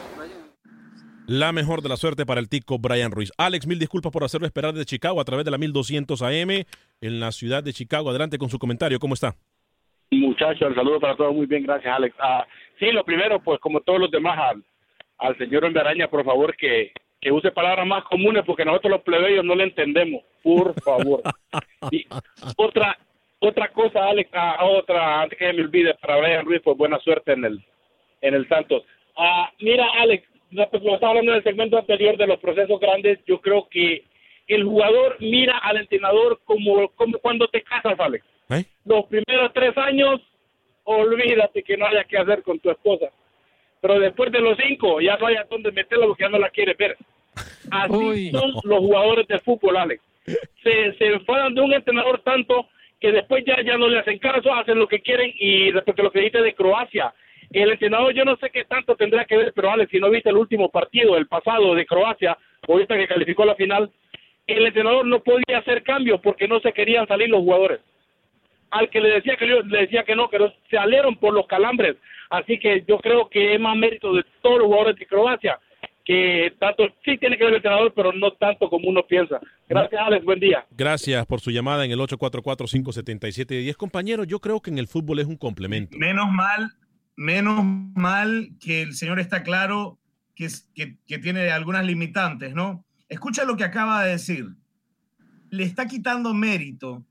La mejor de la suerte para el tico Brian Ruiz. Alex, mil disculpas por hacerlo esperar de Chicago a través de la 1200 AM en la ciudad de Chicago. Adelante con su comentario. ¿Cómo está? Muchachos, el saludo para todos. Muy bien, gracias, Alex. Ah, sí, lo primero, pues como todos los demás, al, al señor Endaraña, por favor, que, que use palabras más comunes porque nosotros los plebeyos no le entendemos. Por favor. y otra otra cosa, Alex, ah, otra, antes que me olvide, para Brian Ruiz, pues buena suerte en el, en el Santos. Ah, mira, Alex, lo que estaba hablando en el segmento anterior de los procesos grandes, yo creo que el jugador mira al entrenador como, como cuando te casas, Alex. ¿Eh? Los primeros tres años, olvídate que no haya que hacer con tu esposa. Pero después de los cinco, ya no haya dónde meterlo porque ya no la quiere ver. Así Uy. son los jugadores de fútbol, Alex. Se, se enfadan de un entrenador tanto que después ya, ya no le hacen caso, hacen lo que quieren. Y respecto a lo que dijiste de Croacia, el entrenador yo no sé qué tanto tendrá que ver, pero Alex, si no viste el último partido, el pasado de Croacia, ahorita que calificó a la final, el entrenador no podía hacer cambios porque no se querían salir los jugadores. Al que le decía que le decía que no, que no, se salieron por los calambres. Así que yo creo que es más mérito de todos los jugadores de Croacia que tanto sí tiene que ver el entrenador, pero no tanto como uno piensa. Gracias, Alex. Buen día. Gracias por su llamada en el 844-577-10. Compañero, yo creo que en el fútbol es un complemento. Menos mal, menos mal que el señor está claro que, que, que tiene algunas limitantes, ¿no? Escucha lo que acaba de decir. Le está quitando mérito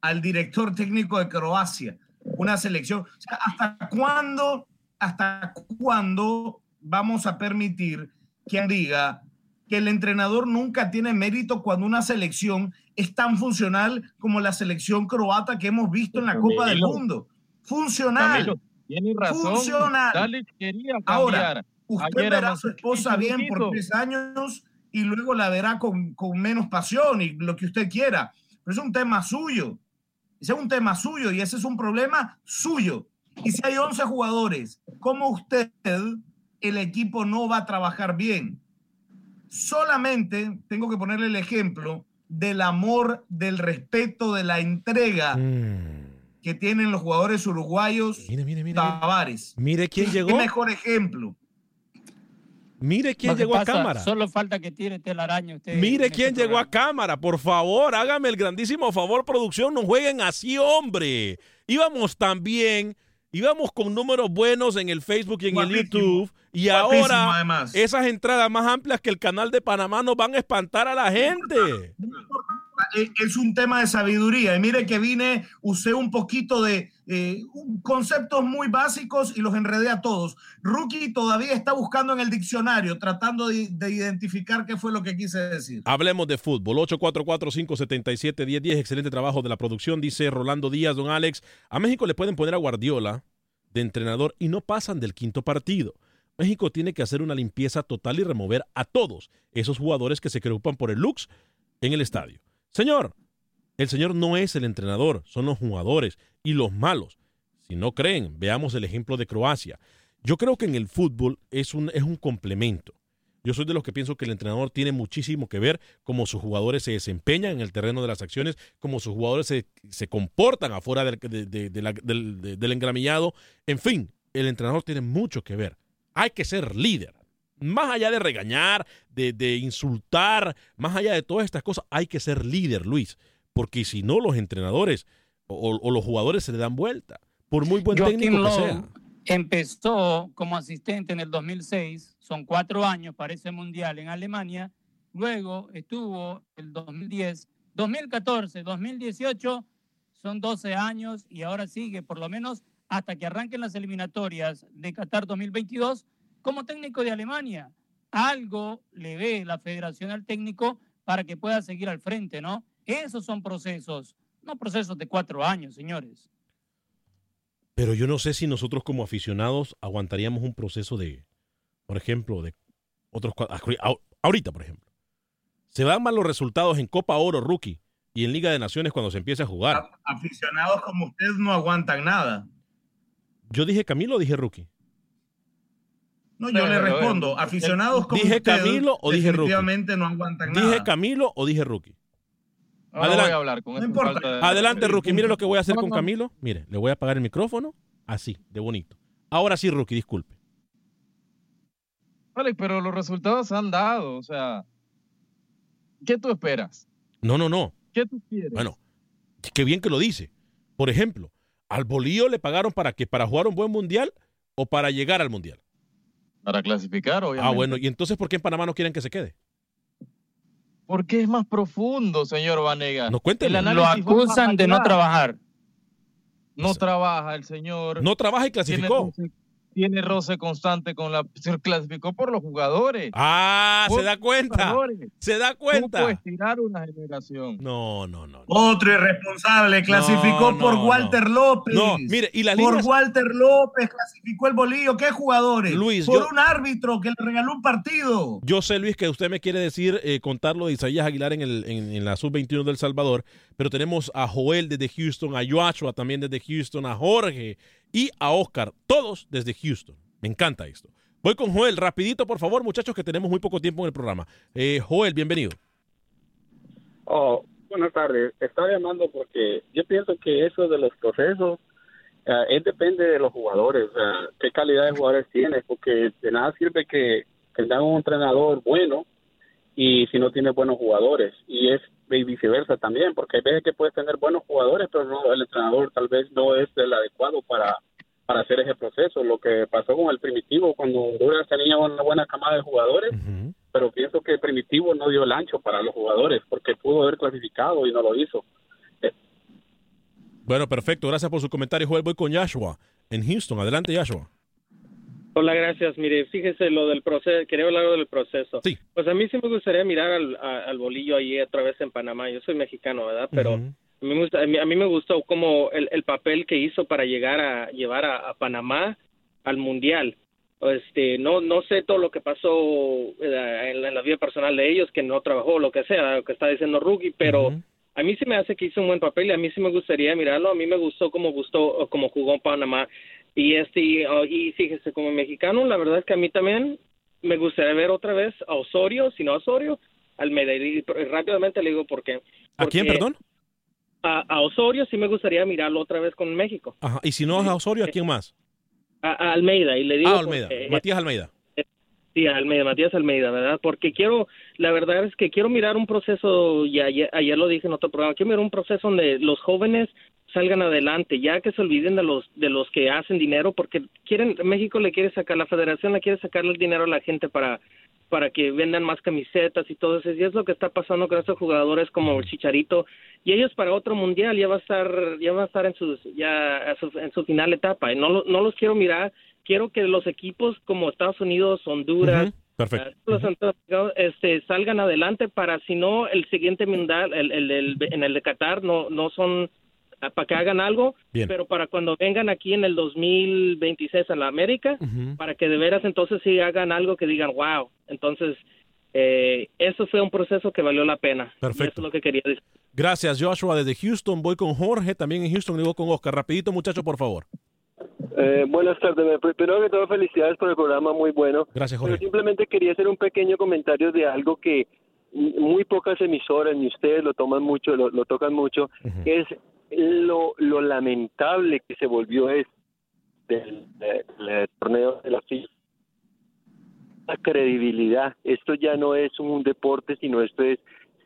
al director técnico de Croacia, una selección. O sea, ¿hasta cuándo, hasta cuándo vamos a permitir quien diga que el entrenador nunca tiene mérito cuando una selección es tan funcional como la selección croata que hemos visto en la Copa del. Mundo? Funcional. Camilo, tiene razón. Funcional. Dale, quería cambiar. Ahora, usted Ayer verá a su esposa bien por tres años y luego la verá con, con menos pasión y lo que usted quiera. Pero es un tema suyo. Ese es un tema suyo y ese es un problema suyo. Y si hay 11 jugadores, como usted, el equipo no va a trabajar bien. Solamente tengo que ponerle el ejemplo del amor, del respeto, de la entrega que tienen los jugadores uruguayos Tavares. Mire quién ¿Qué llegó. mejor ejemplo? Mire quién llegó a cámara. Solo falta que tire telaraño. Usted Mire en quién este llegó a cámara, por favor, hágame el grandísimo favor, producción, no jueguen así, hombre. Íbamos tan bien, íbamos con números buenos en el Facebook y en el. YouTube, y Guapísimo, ahora además. esas entradas más amplias que el canal de Panamá nos van a espantar a la gente. Es un tema de sabiduría. Y mire que vine, usé un poquito de conceptos muy básicos y los enredé a todos. Rookie todavía está buscando en el diccionario, tratando de, de identificar qué fue lo que quise decir. Hablemos de fútbol. 844-577-1010. Excelente trabajo de la producción, dice Rolando Díaz, don Alex. A México le pueden poner a Guardiola de entrenador y no pasan del quinto partido. México tiene que hacer una limpieza total y remover a todos esos jugadores que se preocupan por el looks en el estadio. Señor, el señor no es el entrenador, son los jugadores y los malos. Si no creen, veamos el ejemplo de Croacia. Yo creo que en el fútbol es un, es un complemento. Yo soy de los que pienso que el entrenador tiene muchísimo que ver cómo sus jugadores se desempeñan en el terreno de las acciones, cómo sus jugadores se, se comportan afuera del, del engramillado. En fin, el entrenador tiene mucho que ver. Hay que ser líder. Más allá de regañar, de, de insultar, más allá de todas estas cosas, hay que ser líder, Luis. Porque si no, los entrenadores o, o los jugadores se le dan vuelta. Por muy buen Joaquín técnico que Lowe, sea. empezó como asistente en el 2006, son cuatro años para ese mundial en Alemania, luego estuvo el 2010, 2014, 2018, son 12 años y ahora sigue por lo menos hasta que arranquen las eliminatorias de Qatar 2022 como técnico de Alemania. Algo le ve la federación al técnico para que pueda seguir al frente, ¿no? Esos son procesos, no procesos de cuatro años, señores. Pero yo no sé si nosotros como aficionados aguantaríamos un proceso de, por ejemplo, de otros ahorita, por ejemplo. Se dan mal los resultados en Copa Oro Rookie y en Liga de Naciones cuando se empieza a jugar. Aficionados como ustedes no aguantan nada. Yo dije Camilo dije Rookie. No, yo le respondo, aficionados como ¿Dije Camilo o dije Rookie? definitivamente no aguantan nada. ¿Dije Camilo o dije Rookie? Ahora Adelante. voy a hablar con No importa. falta de- Adelante, Rookie. Mire lo que voy a hacer con. Camilo. Mire, le voy a apagar el micrófono así, de bonito. Ahora sí, Rookie, disculpe. Vale, pero los resultados se han dado, o sea, ¿qué tú esperas? No, no, no. ¿Qué tú quieres? Bueno, qué bien que lo dice. Por ejemplo, al Bolío le pagaron para que para jugar un buen mundial o para llegar al mundial. Para clasificar, obviamente. Ah, bueno, y entonces ¿por qué en Panamá no quieren que se quede? Porque es más profundo, señor Vanega. No, cuénteme. El Lo acusan de no trabajar. No trabaja el señor. No trabaja y clasificó. Tiene tiene roce constante con la. Se clasificó por los jugadores. Ah, se da cuenta. jugadores. Se da cuenta. estirar una generación. No, no, no. Otro irresponsable clasificó No, por no, Walter no. López. No, mire, y las por líneas- Walter López clasificó el bolillo. ¿Qué jugadores? Luis, por yo- un árbitro que le regaló un partido. Yo sé, Luis, que usted me quiere decir, eh, contar lo de Isaías Aguilar en, el, en, en la sub-21 del Salvador, pero tenemos a Joel desde Houston, a Joshua también desde Houston, a Jorge y a Oscar, todos desde Houston. Me encanta esto. Voy con Joel, rapidito, por favor, muchachos, que tenemos muy poco tiempo en el programa. Eh, Joel, bienvenido. Oh, buenas tardes. Estaba llamando porque yo pienso que eso de los procesos eh, es depende de los jugadores, sea, qué calidad de jugadores tienes, porque de nada sirve que tengan un entrenador bueno y si no tiene buenos jugadores y es y viceversa también, porque hay veces que puedes tener buenos jugadores, pero no el entrenador tal vez no es el adecuado para para hacer ese proceso. Lo que pasó con el primitivo cuando Honduras tenía una buena camada de jugadores, pero pienso que el primitivo no dio el ancho para los jugadores porque pudo haber clasificado y no lo hizo. Bueno, perfecto, gracias por su comentario, Joel. Voy con Joshua en Houston. Adelante, Joshua. Hola, gracias. Mire, fíjese lo del proceso, quería hablar del proceso. Sí. Pues a mí sí me gustaría mirar al, a- al bolillo ahí otra vez en Panamá. Yo soy mexicano, ¿verdad? Pero Ujú. a, mí me gusta- a, mí, a mí me gustó como el, el papel que hizo para llegar a llevar a, a Panamá al Mundial. Este, no no sé todo lo que pasó eh, en, la, en la vida personal de ellos, que no trabajó, lo que sea, lo que está diciendo Rookie, pero a mí sí me hace que hizo un buen papel y a mí sí me gustaría mirarlo. A mí me gustó cómo gustó, como jugó en Panamá. Y este, y, uh, y fíjese, como mexicano, la verdad es que a mí también me gustaría ver otra vez a Osorio, si no a Osorio, Almeida. Y rápidamente le digo por qué. ¿A quién, perdón? A, a Osorio sí me gustaría mirarlo otra vez con México. Ajá. Y si no es a Osorio, ¿a quién más? A, a Almeida. Y le digo Ah, Almeida. porque- Matías Almeida. Sí, Almeida, Matías Almeida, ¿verdad? Porque quiero, la verdad es que quiero mirar un proceso, y ayer, ayer lo dije en otro programa, quiero mirar un proceso donde los jóvenes salgan adelante, ya que se olviden de los de los que hacen dinero, porque quieren México le quiere sacar, la Federación le quiere sacar el dinero a la gente para para que vendan más camisetas y todo eso, y es lo que está pasando con estos jugadores como el Chicharito, y ellos para otro mundial ya va a estar ya va a estar en sus ya su- en su final etapa, y no lo- no los quiero mirar, quiero que los equipos como Estados Unidos, Honduras. Perfecto. Los este, salgan adelante para si no el siguiente mundial el, el, el- en el de Qatar no no son para que hagan algo Bien. pero para cuando vengan aquí en el 2026 a la América para que de veras entonces sí hagan algo que digan wow entonces eh, eso fue un proceso que valió la pena Perfecto. eso es lo que quería decir Gracias, Joshua, desde Houston. Voy con Jorge, también en Houston, y voy con Oscar. Rapidito, muchachos, por favor. Eh, buenas tardes. Me- Primero que todo, felicidades por el programa, muy bueno. Gracias, Pero Jorge. simplemente quería hacer un pequeño comentario de algo que muy pocas emisoras, ni ustedes lo toman mucho, lo, lo tocan mucho, es lo, lo lamentable que se volvió es del, del- torneo de la FIFA. La credibilidad. Esto ya no es un deporte, sino esto es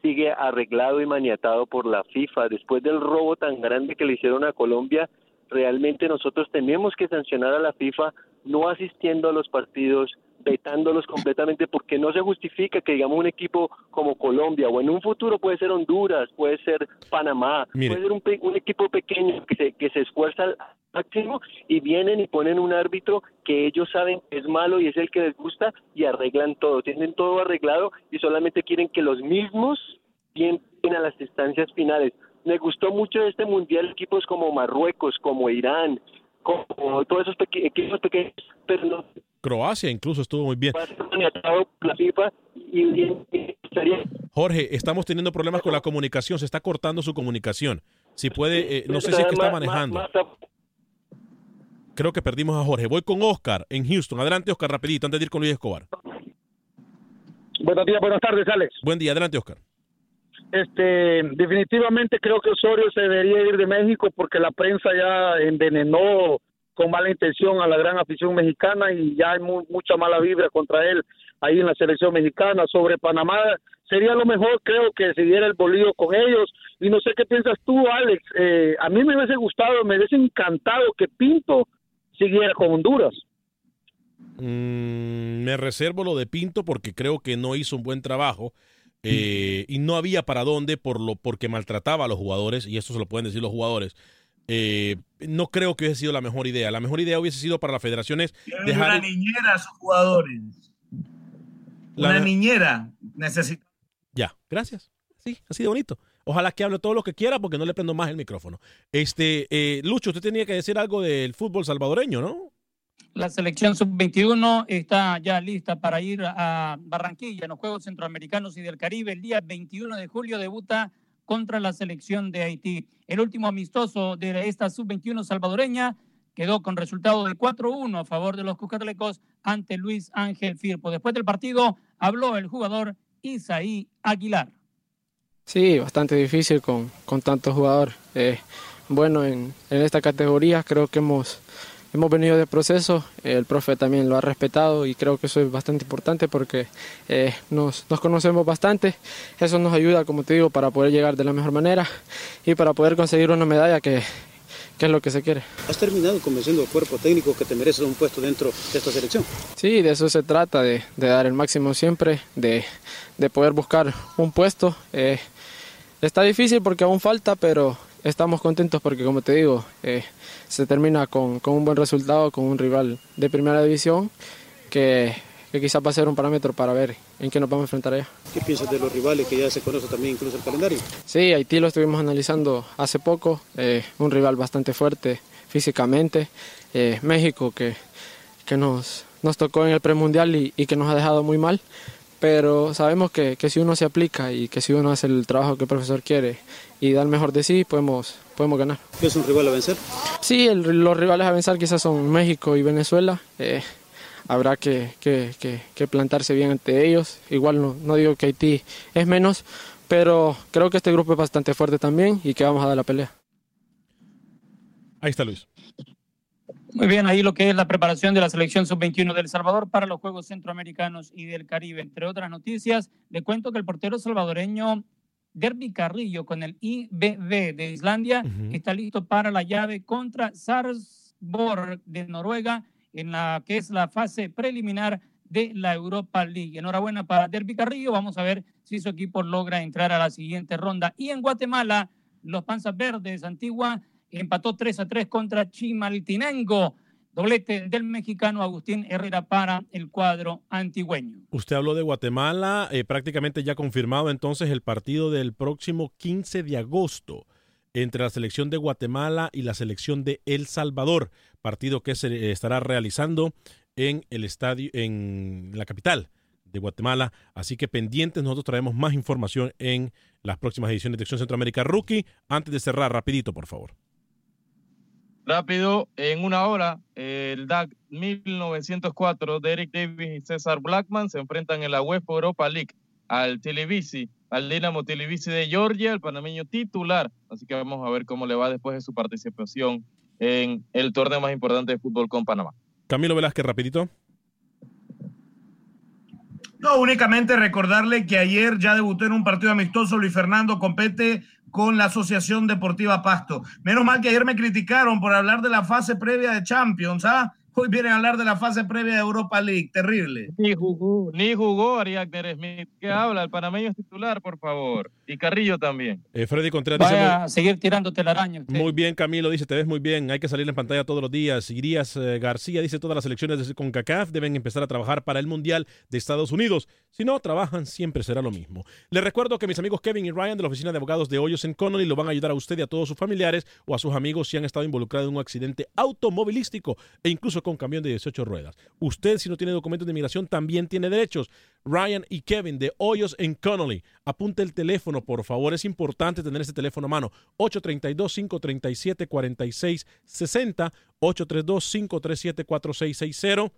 sigue arreglado y maniatado por la FIFA. Después del robo tan grande que le hicieron a Colombia, realmente nosotros tenemos que sancionar a la FIFA no asistiendo a los partidos, vetándolos completamente porque no se justifica que digamos un equipo como Colombia o en un futuro puede ser Honduras, puede ser Panamá, puede ser un, un, equipo pequeño que se, que se esfuerza al máximo y vienen y ponen un árbitro que ellos saben que es malo y es el que les gusta y arreglan todo, tienen todo arreglado y solamente quieren que los mismos lleguen a las instancias finales. Me gustó mucho este mundial equipos como Marruecos, como Irán, como todos esos equipos pequeños, pero no Croacia incluso estuvo muy bien. Jorge, estamos teniendo problemas con la comunicación, se está cortando su comunicación. Si puede, eh, no sé si es que está manejando. Creo que perdimos a Jorge. Voy con Oscar en Houston. Adelante, Oscar, rapidito, antes de ir con Luis Escobar. Buenos días, buenas tardes, Alex. Buen día, adelante, Oscar. Este, definitivamente creo que Osorio se debería ir de México porque la prensa ya envenenó con mala intención a la gran afición mexicana y ya hay mucha mala vibra contra él ahí en la selección mexicana. Sobre Panamá, sería lo mejor, creo, que siguiera el bolillo con ellos. Y no sé qué piensas tú, Alex. Eh, a mí me hubiese gustado, me hubiese encantado que Pinto siguiera con Honduras. Mm, me reservo lo de Pinto porque creo que no hizo un buen trabajo. Eh, y no había para dónde por lo porque maltrataba a los jugadores y eso se lo pueden decir los jugadores eh, no creo que hubiese sido la mejor idea. La mejor idea hubiese sido para las federaciones dejar una niñera a sus jugadores. Una niñera necesita. Ya, gracias. Sí, ha sido bonito. Ojalá que hable todo lo que quiera porque no le prendo más el micrófono. Este, eh, Lucho, usted tenía que decir algo del fútbol salvadoreño, ¿no? La selección sub-21 está ya lista para ir a Barranquilla en los Juegos Centroamericanos y del Caribe. El día 21 de julio debuta contra la selección de Haití. El último amistoso de esta sub-21 salvadoreña quedó con resultado de 4-1 a favor de los Cucatlecos ante Luis Ángel Firpo. Después del partido habló el jugador Isaí Aguilar. Sí, bastante difícil con, con tantos jugadores. Eh, bueno, en, en esta categoría creo que hemos hemos venido de proceso, el profe también lo ha respetado y creo que eso es bastante importante porque eh, nos, nos, conocemos bastante, eso nos ayuda, como te digo, para poder llegar de la mejor manera y para poder conseguir una medalla que, que es lo que se quiere. ¿Has terminado convenciendo al cuerpo técnico que te mereces un puesto dentro de esta selección? Sí, de eso se trata, de, de dar el máximo siempre, de, de poder buscar un puesto. Eh, está difícil porque aún falta, pero estamos contentos porque, como te digo, eh, se termina con, con, un buen resultado, con un rival de primera división que, que quizás va a ser un parámetro para ver en qué nos vamos a enfrentar allá. ¿Qué piensas de los rivales que ya se conoce también incluso el calendario? Sí, Haití lo estuvimos analizando hace poco, eh, un rival bastante fuerte físicamente, eh, México que, que nos, nos tocó en el premundial y, y que nos ha dejado muy mal pero sabemos que, que, si uno se aplica y que si uno hace el trabajo que el profesor quiere y da el mejor de sí, podemos, podemos ganar. ¿Es un rival a vencer? Sí, el, los rivales a vencer quizás son México y Venezuela. Eh, habrá que, que, que, plantarse bien ante ellos. Igual no, no digo que Haití es menos, pero creo que este grupo es bastante fuerte también y que vamos a dar la pelea. Ahí está Luis. Muy bien, ahí lo que es la preparación de la selección sub-21 del Salvador para los Juegos Centroamericanos y del Caribe. Entre otras noticias, le cuento que el portero salvadoreño Derby Carrillo con el IBB de Islandia está listo para la llave contra Sarsborg de Noruega en la que es la fase preliminar de la Europa League. Enhorabuena para Derby Carrillo. Vamos a ver si su equipo logra entrar a la siguiente ronda. Y en Guatemala, los Panzas Verdes Antigua empató 3 a 3 contra Chimaltenango. Doblete del mexicano Agustín Herrera para el cuadro antigüeño. Usted habló de Guatemala, eh, prácticamente ya confirmado entonces el partido del próximo 15 de agosto entre la selección de Guatemala y la selección de El Salvador, partido que se estará realizando en el estadio, en la capital de Guatemala. Así que pendientes, nosotros traemos más información en las próximas ediciones de Acción Centroamérica Rookie. Antes de cerrar, rapidito, por favor. Rápido, en una hora, el DAC 1904 de Eric Davis y César Blackman se enfrentan en la UEFA Europa League al Televisi, al Dinamo Televisi de Georgia, el panameño titular. Así que vamos a ver cómo le va después de su participación en el torneo más importante de fútbol con Panamá. Camilo Velázquez, rapidito. No, únicamente recordarle que ayer ya debutó en un partido amistoso Luis Fernando Compete con la Asociación Deportiva Pasto. Menos mal que ayer me criticaron por hablar de la fase previa de Champions, ¿ah? Hoy vienen a hablar de la fase previa de Europa League. Terrible. Ni jugó, ni jugó Ariagner Smith. ¿Qué habla? El panameño es titular, por favor. Y Carrillo también. Eh, Freddy Contreras Vaya dice... a seguir tirándote la araña. usted. Muy bien, Camilo dice, te ves muy bien, hay que salir en pantalla todos los días. Irías eh, García dice, todas las selecciones de CONCACAF deben empezar a trabajar para el Mundial de Estados Unidos. Si no trabajan, siempre será lo mismo. Les recuerdo que mis amigos Kevin y Ryan de la Oficina de Abogados de Hoyos en Connolly lo van a ayudar a usted y a todos sus familiares o a sus amigos si han estado involucrados en un accidente automovilístico e incluso con camión de 18 ruedas. Usted, si no tiene documentos de inmigración, también tiene derechos. Ryan y Kevin de Hoyos en Connolly. Apunte el teléfono, por favor. Es importante tener este teléfono a mano. 832-537-4660. 832-537-4660.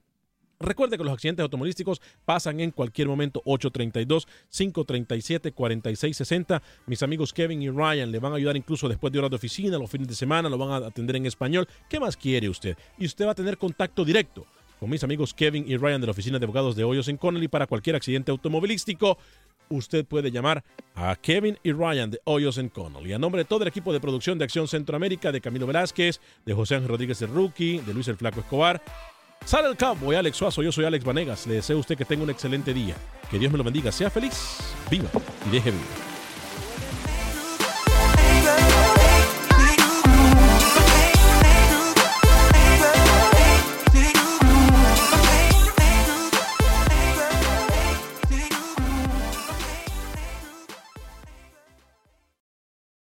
Recuerde que los accidentes automovilísticos pasan en cualquier momento. 832-537-4660. Mis amigos Kevin y Ryan le van a ayudar incluso después de horas de oficina, los fines de semana, lo van a atender en español. ¿Qué más quiere usted? Y usted va a tener contacto directo con mis amigos Kevin y Ryan de la Oficina de Abogados de Hoyos en Connolly para cualquier accidente automovilístico. Usted puede llamar a Kevin y Ryan de Hoyos en Connolly. A nombre de todo el equipo de producción de Acción Centroamérica, de Camilo Velázquez, de José Ángel Rodríguez el Rookie, de Luis el Flaco Escobar. Sale el Cowboy, Alex Suazo, yo soy Alex Vanegas. Le deseo a usted que tenga un excelente día. Que Dios me lo bendiga, sea feliz, viva y deje vivir.